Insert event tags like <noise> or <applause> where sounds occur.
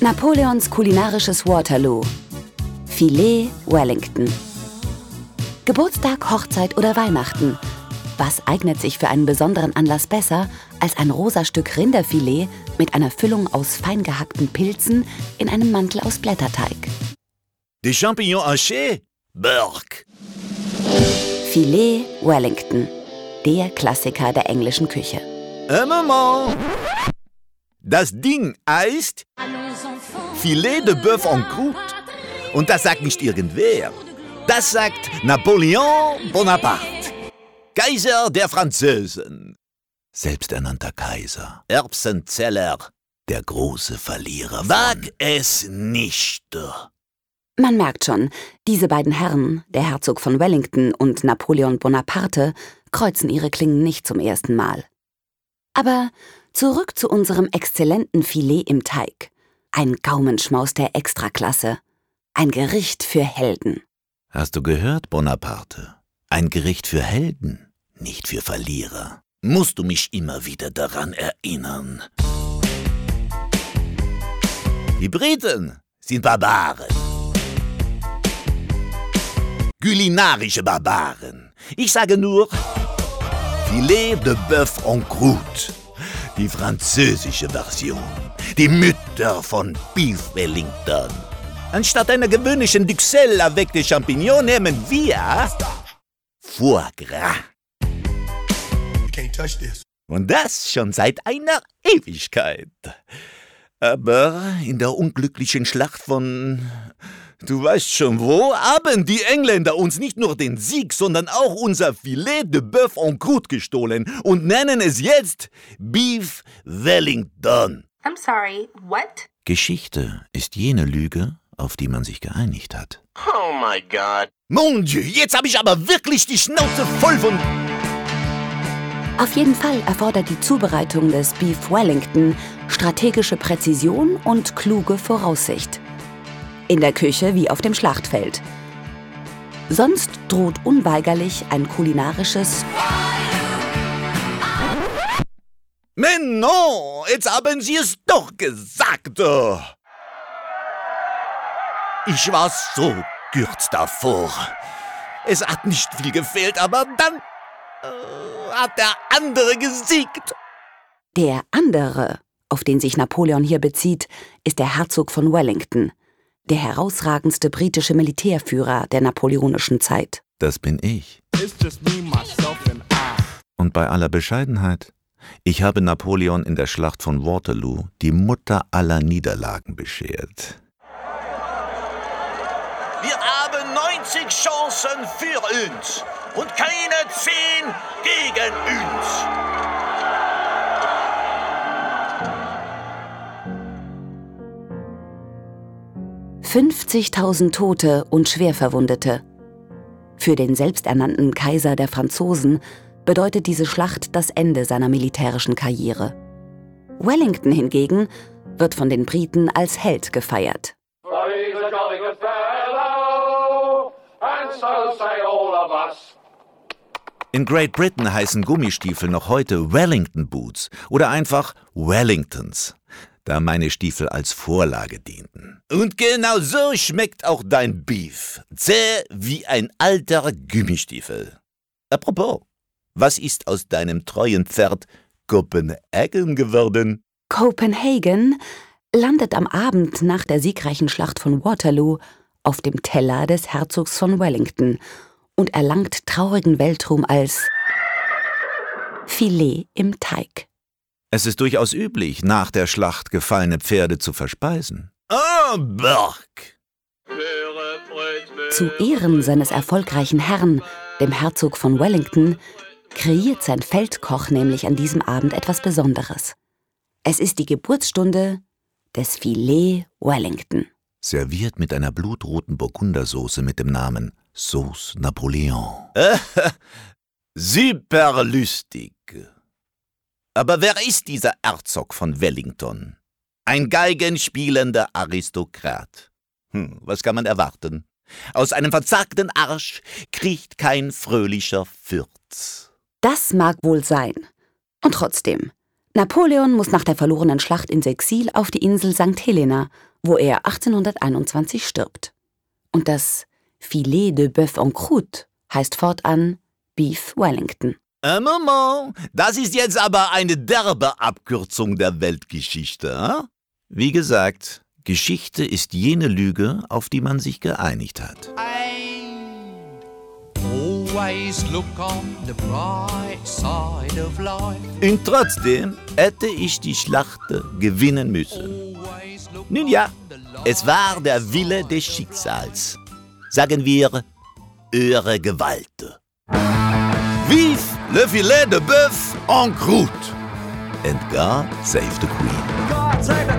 Napoleons kulinarisches Waterloo. Filet Wellington. Geburtstag, Hochzeit oder Weihnachten. Was eignet sich für einen besonderen Anlass besser als ein rosa Stück Rinderfilet mit einer Füllung aus fein gehackten Pilzen in einem Mantel aus Blätterteig? Des champignons hachés? Burk. Filet Wellington. Der Klassiker der englischen Küche. Un moment. Das Ding heißt Filet de Bœuf en Croûte. Und das sagt nicht irgendwer. Das sagt Napoleon Bonaparte. Kaiser der Französen. Selbsternannter Kaiser. Erbsenzeller. Der große Verlierer. Wag es nicht. Man merkt schon, diese beiden Herren, der Herzog von Wellington und Napoleon Bonaparte, kreuzen ihre Klingen nicht zum ersten Mal. Aber zurück zu unserem exzellenten Filet im Teig. Ein Gaumenschmaus der Extraklasse. Ein Gericht für Helden. Hast du gehört, Bonaparte? Ein Gericht für Helden, nicht für Verlierer. Musst du mich immer wieder daran erinnern. Die Briten sind Barbaren. Kulinarische Barbaren. Ich sage nur Filet de Bœuf en Croûte. Die französische Version. Die Mütter von Beef Wellington. Anstatt einer gewöhnlichen Duxelle avec des Champignons nehmen wir Foie Gras. Und das schon seit einer Ewigkeit. Aber in der unglücklichen Schlacht von Du weißt schon wo, haben die Engländer uns nicht nur den Sieg, sondern auch unser Filet de Bœuf en croûte gestohlen und nennen es jetzt Beef Wellington. I'm sorry, what? Geschichte ist jene Lüge, auf die man sich geeinigt hat. Oh my god. Mon Dieu, jetzt habe ich aber wirklich die Schnauze voll von... Auf jeden Fall erfordert die Zubereitung des Beef Wellington strategische Präzision und kluge Voraussicht. In der Küche wie auf dem Schlachtfeld. Sonst droht unweigerlich ein kulinarisches non, jetzt haben Sie es doch gesagt. Ich war so kurz davor. Es hat nicht viel gefehlt, aber dann äh, hat der andere gesiegt. Der andere, auf den sich Napoleon hier bezieht, ist der Herzog von Wellington, der herausragendste britische Militärführer der napoleonischen Zeit. Das bin ich. Und bei aller Bescheidenheit, ich habe Napoleon in der Schlacht von Waterloo die Mutter aller Niederlagen beschert. Wir haben 90 Chancen für uns und keine 10 gegen uns. 50.000 Tote und Schwerverwundete. Für den selbsternannten Kaiser der Franzosen bedeutet diese Schlacht das Ende seiner militärischen Karriere. Wellington hingegen wird von den Briten als Held gefeiert. In Great Britain heißen Gummistiefel noch heute Wellington Boots oder einfach Wellingtons, da meine Stiefel als Vorlage dienten. Und genau so schmeckt auch dein Beef. Zäh wie ein alter Gummistiefel. Apropos, was ist aus deinem treuen Pferd Copenhagen geworden? Copenhagen landet am Abend nach der siegreichen Schlacht von Waterloo auf dem Teller des Herzogs von Wellington und erlangt traurigen Weltruhm als Filet im Teig. Es ist durchaus üblich, nach der Schlacht gefallene Pferde zu verspeisen. Oh, Berg! Zu Ehren seines erfolgreichen Herrn, dem Herzog von Wellington, kreiert sein Feldkoch nämlich an diesem Abend etwas Besonderes. Es ist die Geburtsstunde des Filet Wellington. Serviert mit einer blutroten Burgundersoße mit dem Namen Sauce Napoleon. <laughs> Super lustig. Aber wer ist dieser Herzog von Wellington? Ein geigenspielender Aristokrat. Hm, was kann man erwarten? Aus einem verzagten Arsch kriecht kein fröhlicher Fürz. Das mag wohl sein. Und trotzdem, Napoleon muss nach der verlorenen Schlacht ins Exil auf die Insel St. Helena wo er 1821 stirbt. Und das Filet de Bœuf en Croûte heißt fortan Beef Wellington. Ein Moment, das ist jetzt aber eine derbe Abkürzung der Weltgeschichte. Hm? Wie gesagt, Geschichte ist jene Lüge, auf die man sich geeinigt hat. Und trotzdem hätte ich die Schlacht gewinnen müssen. Nun ja, es war der Wille des Schicksals. Sagen wir, eure Gewalt. Vive le filet de bœuf en croûte! And God save the Queen.